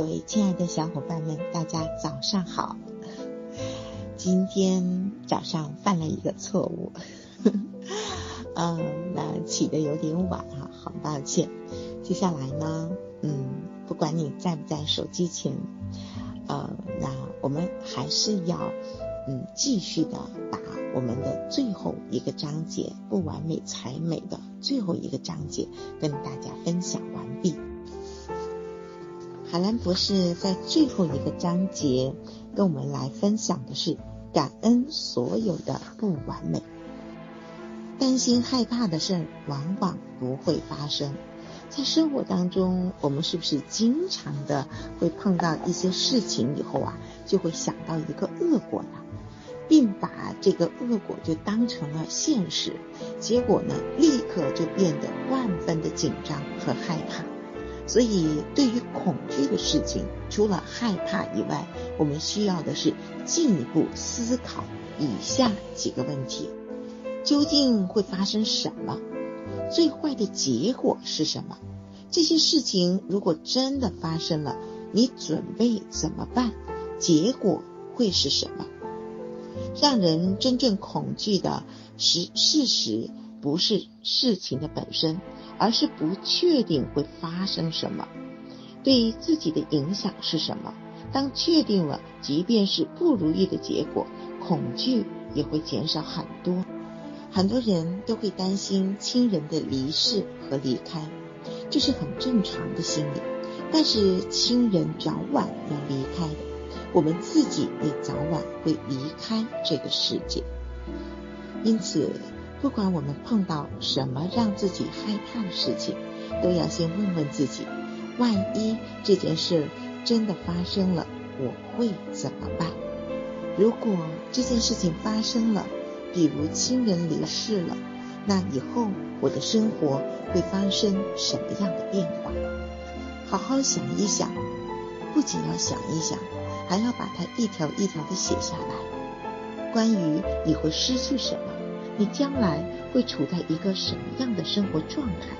各位亲爱的小伙伴们，大家早上好。今天早上犯了一个错误，嗯，那起的有点晚哈，好抱歉。接下来呢，嗯，不管你在不在手机前，呃，那我们还是要嗯继续的把我们的最后一个章节“不完美才美”的最后一个章节跟大家分享完毕。海兰博士在最后一个章节跟我们来分享的是感恩所有的不完美。担心害怕的事儿往往不会发生。在生活当中，我们是不是经常的会碰到一些事情以后啊，就会想到一个恶果呢，并把这个恶果就当成了现实，结果呢，立刻就变得万分的紧张和害怕。所以，对于恐惧的事情，除了害怕以外，我们需要的是进一步思考以下几个问题：究竟会发生什么？最坏的结果是什么？这些事情如果真的发生了，你准备怎么办？结果会是什么？让人真正恐惧的是事实，不是事情的本身。而是不确定会发生什么，对自己的影响是什么。当确定了，即便是不如意的结果，恐惧也会减少很多。很多人都会担心亲人的离世和离开，这是很正常的心理。但是亲人早晚要离开的，我们自己也早晚会离开这个世界。因此。不管我们碰到什么让自己害怕的事情，都要先问问自己：万一这件事真的发生了，我会怎么办？如果这件事情发生了，比如亲人离世了，那以后我的生活会发生什么样的变化？好好想一想，不仅要想一想，还要把它一条一条的写下来。关于你会失去什么？你将来会处在一个什么样的生活状态？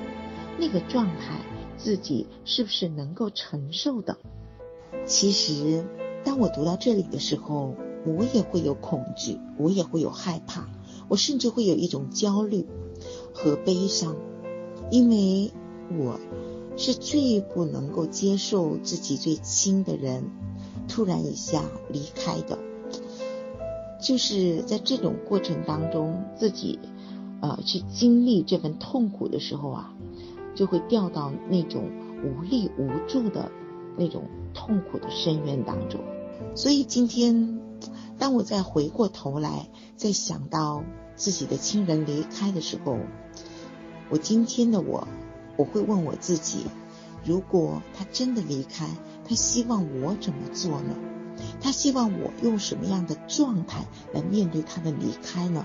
那个状态自己是不是能够承受的？其实，当我读到这里的时候，我也会有恐惧，我也会有害怕，我甚至会有一种焦虑和悲伤，因为我是最不能够接受自己最亲的人突然一下离开的。就是在这种过程当中，自己呃去经历这份痛苦的时候啊，就会掉到那种无力无助的那种痛苦的深渊当中。所以今天，当我再回过头来，再想到自己的亲人离开的时候，我今天的我，我会问我自己：如果他真的离开，他希望我怎么做呢？他希望我用什么样的状态来面对他的离开呢？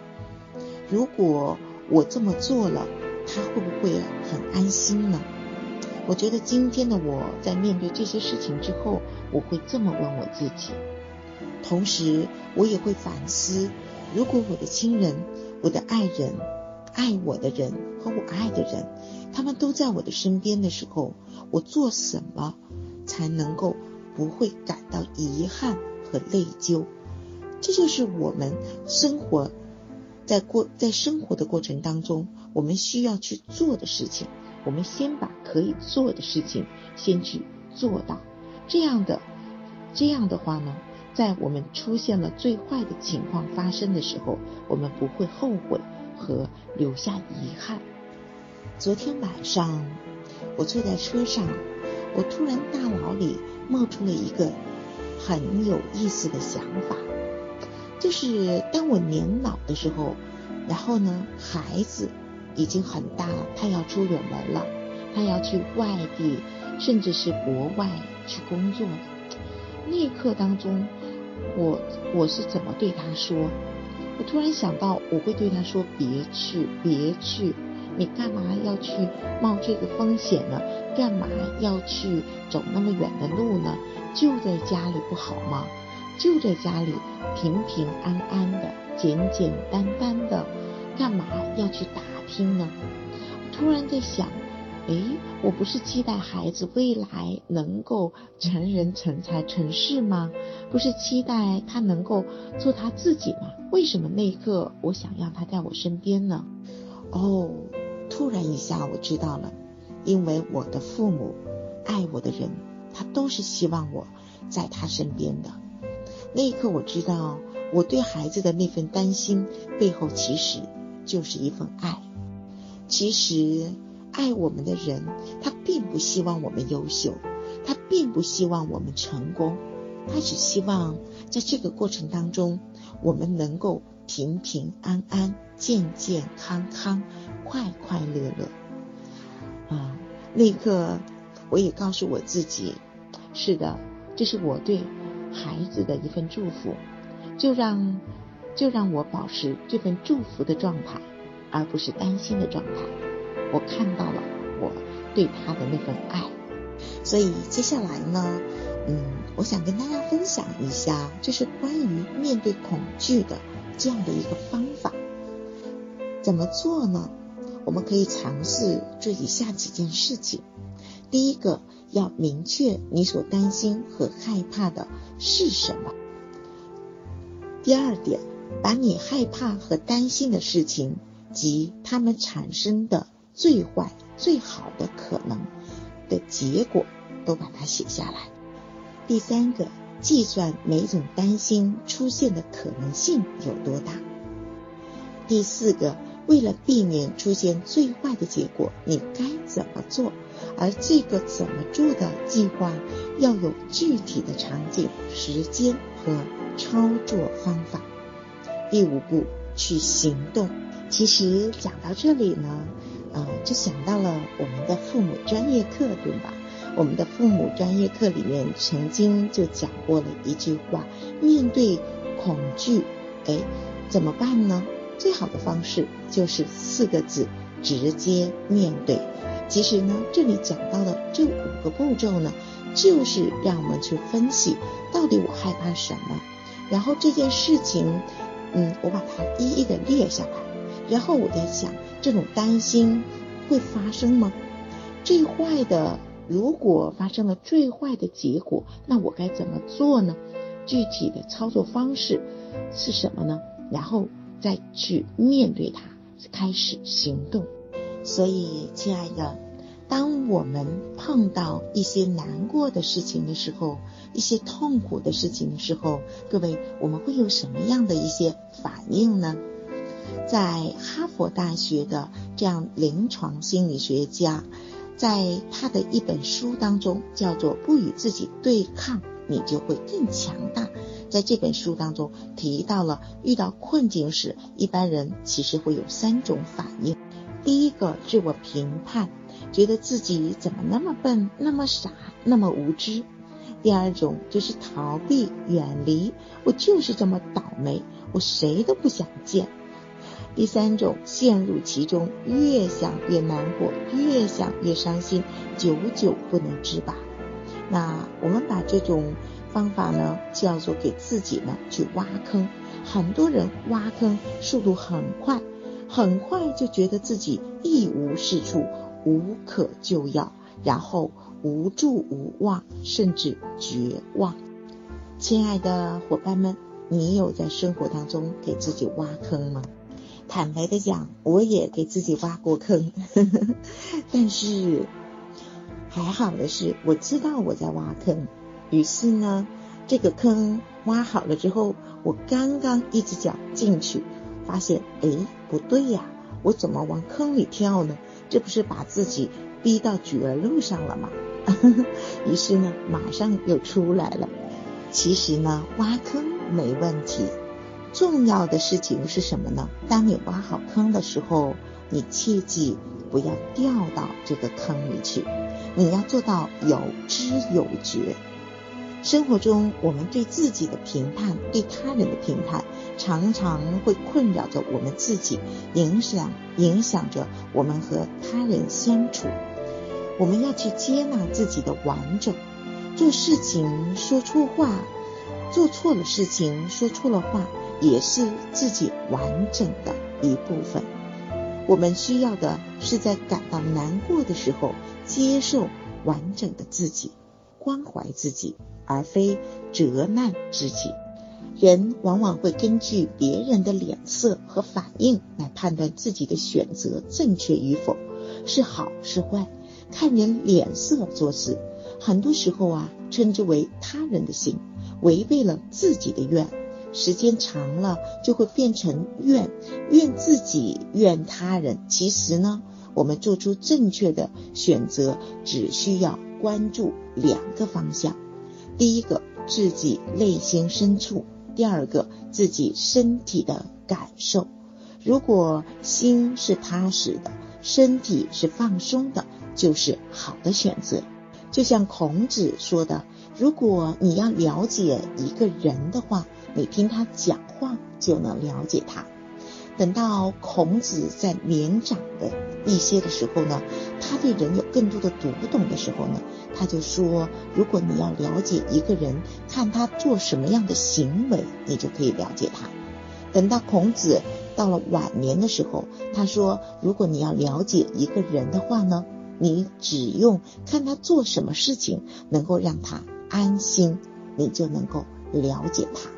如果我这么做了，他会不会很安心呢？我觉得今天的我在面对这些事情之后，我会这么问我自己。同时，我也会反思：如果我的亲人、我的爱人、爱我的人和我爱的人，他们都在我的身边的时候，我做什么才能够？不会感到遗憾和内疚，这就是我们生活在过在生活的过程当中，我们需要去做的事情。我们先把可以做的事情先去做到，这样的这样的话呢，在我们出现了最坏的情况发生的时候，我们不会后悔和留下遗憾。昨天晚上我坐在车上，我突然大脑里。冒出了一个很有意思的想法，就是当我年老的时候，然后呢，孩子已经很大了，他要出远门了，他要去外地，甚至是国外去工作。那一刻当中，我我是怎么对他说？我突然想到，我会对他说：“别去，别去。”你干嘛要去冒这个风险呢？干嘛要去走那么远的路呢？就在家里不好吗？就在家里平平安安的、简简单单的，干嘛要去打听呢？突然在想，诶，我不是期待孩子未来能够成人成才成事吗？不是期待他能够做他自己吗？为什么那一刻我想要他在我身边呢？哦，突然一下我知道了，因为我的父母爱我的人，他都是希望我在他身边的。那一刻我知道，我对孩子的那份担心背后其实就是一份爱。其实。爱我们的人，他并不希望我们优秀，他并不希望我们成功，他只希望在这个过程当中，我们能够平平安安、健健康康、快快乐乐。啊，那一刻，我也告诉我自己，是的，这是我对孩子的一份祝福，就让就让我保持这份祝福的状态，而不是担心的状态。我看到了我对他的那份爱，所以接下来呢，嗯，我想跟大家分享一下，就是关于面对恐惧的这样的一个方法。怎么做呢？我们可以尝试做以下几件事情。第一个，要明确你所担心和害怕的是什么。第二点，把你害怕和担心的事情及它们产生的。最坏、最好的可能的结果都把它写下来。第三个，计算每种担心出现的可能性有多大。第四个，为了避免出现最坏的结果，你该怎么做？而这个怎么做的计划要有具体的场景、时间和操作方法。第五步，去行动。其实讲到这里呢。呃，就想到了我们的父母专业课，对吧？我们的父母专业课里面曾经就讲过了一句话：面对恐惧，哎，怎么办呢？最好的方式就是四个字：直接面对。其实呢，这里讲到的这五个步骤呢，就是让我们去分析到底我害怕什么，然后这件事情，嗯，我把它一一的列下来，然后我在想。这种担心会发生吗？最坏的，如果发生了最坏的结果，那我该怎么做呢？具体的操作方式是什么呢？然后再去面对它，开始行动。所以，亲爱的，当我们碰到一些难过的事情的时候，一些痛苦的事情的时候，各位，我们会有什么样的一些反应呢？在哈佛大学的这样临床心理学家，在他的一本书当中叫做《不与自己对抗，你就会更强大》。在这本书当中提到了，遇到困境时，一般人其实会有三种反应。第一个，自我评判，觉得自己怎么那么笨、那么傻、那么无知；第二种就是逃避、远离，我就是这么倒霉，我谁都不想见。第三种，陷入其中，越想越难过，越想越伤心，久久不能自拔。那我们把这种方法呢，叫做给自己呢去挖坑。很多人挖坑速度很快，很快就觉得自己一无是处，无可救药，然后无助无望，甚至绝望。亲爱的伙伴们，你有在生活当中给自己挖坑吗？坦白的讲，我也给自己挖过坑，但是还好的是，我知道我在挖坑。于是呢，这个坑挖好了之后，我刚刚一只脚进去，发现，哎，不对呀，我怎么往坑里跳呢？这不是把自己逼到绝路上了吗？于是呢，马上又出来了。其实呢，挖坑没问题。重要的事情是什么呢？当你挖好坑的时候，你切记不要掉到这个坑里去。你要做到有知有觉。生活中，我们对自己的评判、对他人的评判，常常会困扰着我们自己，影响影响着我们和他人相处。我们要去接纳自己的完整。做事情说错话，做错了事情说错了话。也是自己完整的一部分。我们需要的是在感到难过的时候，接受完整的自己，关怀自己，而非责难自己。人往往会根据别人的脸色和反应来判断自己的选择正确与否，是好是坏，看人脸色做事。很多时候啊，称之为他人的心，违背了自己的愿。时间长了，就会变成怨，怨自己，怨他人。其实呢，我们做出正确的选择，只需要关注两个方向：第一个，自己内心深处；第二个，自己身体的感受。如果心是踏实的，身体是放松的，就是好的选择。就像孔子说的：“如果你要了解一个人的话。”你听他讲话就能了解他。等到孔子在年长的一些的时候呢，他对人有更多的读懂的时候呢，他就说：如果你要了解一个人，看他做什么样的行为，你就可以了解他。等到孔子到了晚年的时候，他说：如果你要了解一个人的话呢，你只用看他做什么事情能够让他安心，你就能够了解他。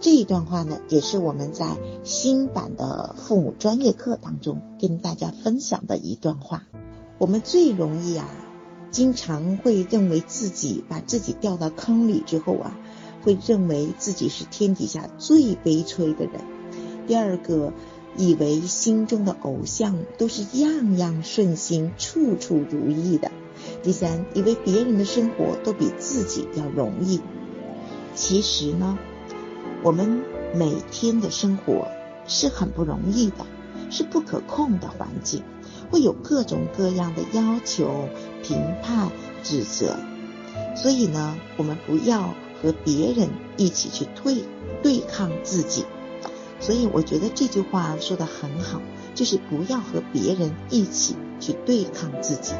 这一段话呢，也是我们在新版的父母专业课当中跟大家分享的一段话。我们最容易啊，经常会认为自己把自己掉到坑里之后啊，会认为自己是天底下最悲催的人。第二个，以为心中的偶像都是样样顺心、处处如意的。第三，以为别人的生活都比自己要容易。其实呢？我们每天的生活是很不容易的，是不可控的环境，会有各种各样的要求、评判、指责。所以呢，我们不要和别人一起去对对抗自己。所以我觉得这句话说的很好，就是不要和别人一起去对抗自己。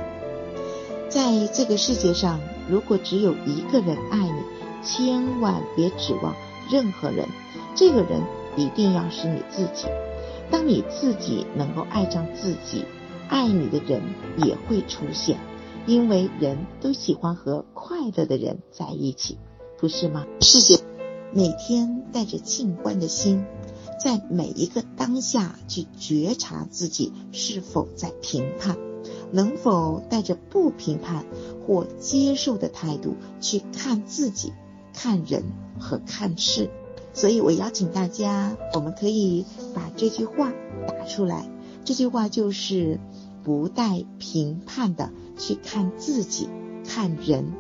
在这个世界上，如果只有一个人爱你，千万别指望。任何人，这个人一定要是你自己。当你自己能够爱上自己，爱你的人也会出现。因为人都喜欢和快乐的人在一起，不是吗？谢谢。每天带着静观的心，在每一个当下去觉察自己是否在评判，能否带着不评判或接受的态度去看自己。看人和看事，所以我邀请大家，我们可以把这句话打出来。这句话就是不带评判的去看自己、看人、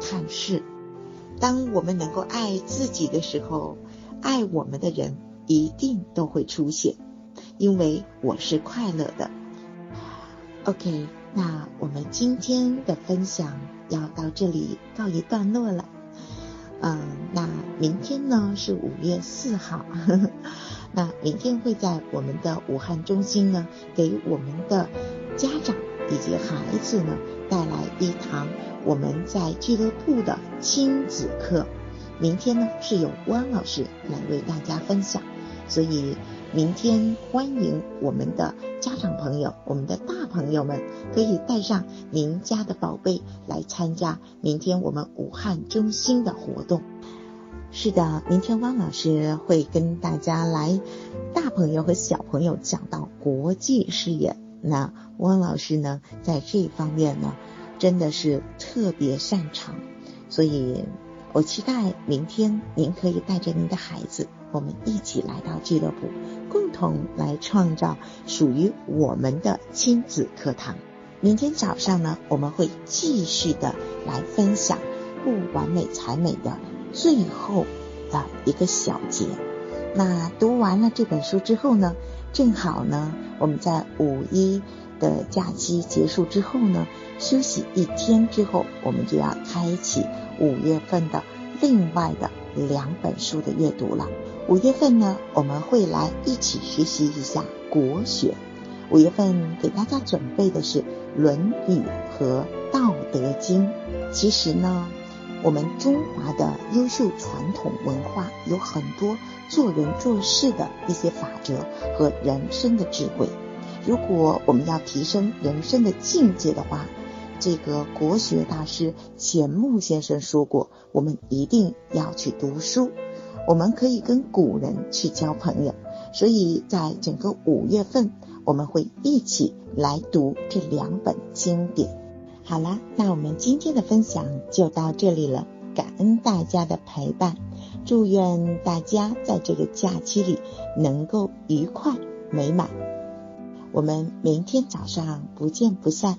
看事。当我们能够爱自己的时候，爱我们的人一定都会出现，因为我是快乐的。OK，那我们今天的分享要到这里告一段落了。嗯，那明天呢是五月四号，那明天会在我们的武汉中心呢，给我们的家长以及孩子呢带来一堂我们在俱乐部的亲子课。明天呢是由汪老师来为大家分享，所以。明天欢迎我们的家长朋友，我们的大朋友们可以带上您家的宝贝来参加明天我们武汉中心的活动。是的，明天汪老师会跟大家来，大朋友和小朋友讲到国际视野。那汪老师呢，在这方面呢，真的是特别擅长，所以我期待明天您可以带着您的孩子。我们一起来到俱乐部，共同来创造属于我们的亲子课堂。明天早上呢，我们会继续的来分享不完美才美的最后的一个小节。那读完了这本书之后呢，正好呢，我们在五一的假期结束之后呢，休息一天之后，我们就要开启五月份的另外的两本书的阅读了。五月份呢，我们会来一起学习一下国学。五月份给大家准备的是《论语》和《道德经》。其实呢，我们中华的优秀传统文化有很多做人做事的一些法则和人生的智慧。如果我们要提升人生的境界的话，这个国学大师钱穆先生说过，我们一定要去读书。我们可以跟古人去交朋友，所以在整个五月份，我们会一起来读这两本经典。好啦，那我们今天的分享就到这里了，感恩大家的陪伴，祝愿大家在这个假期里能够愉快美满。我们明天早上不见不散。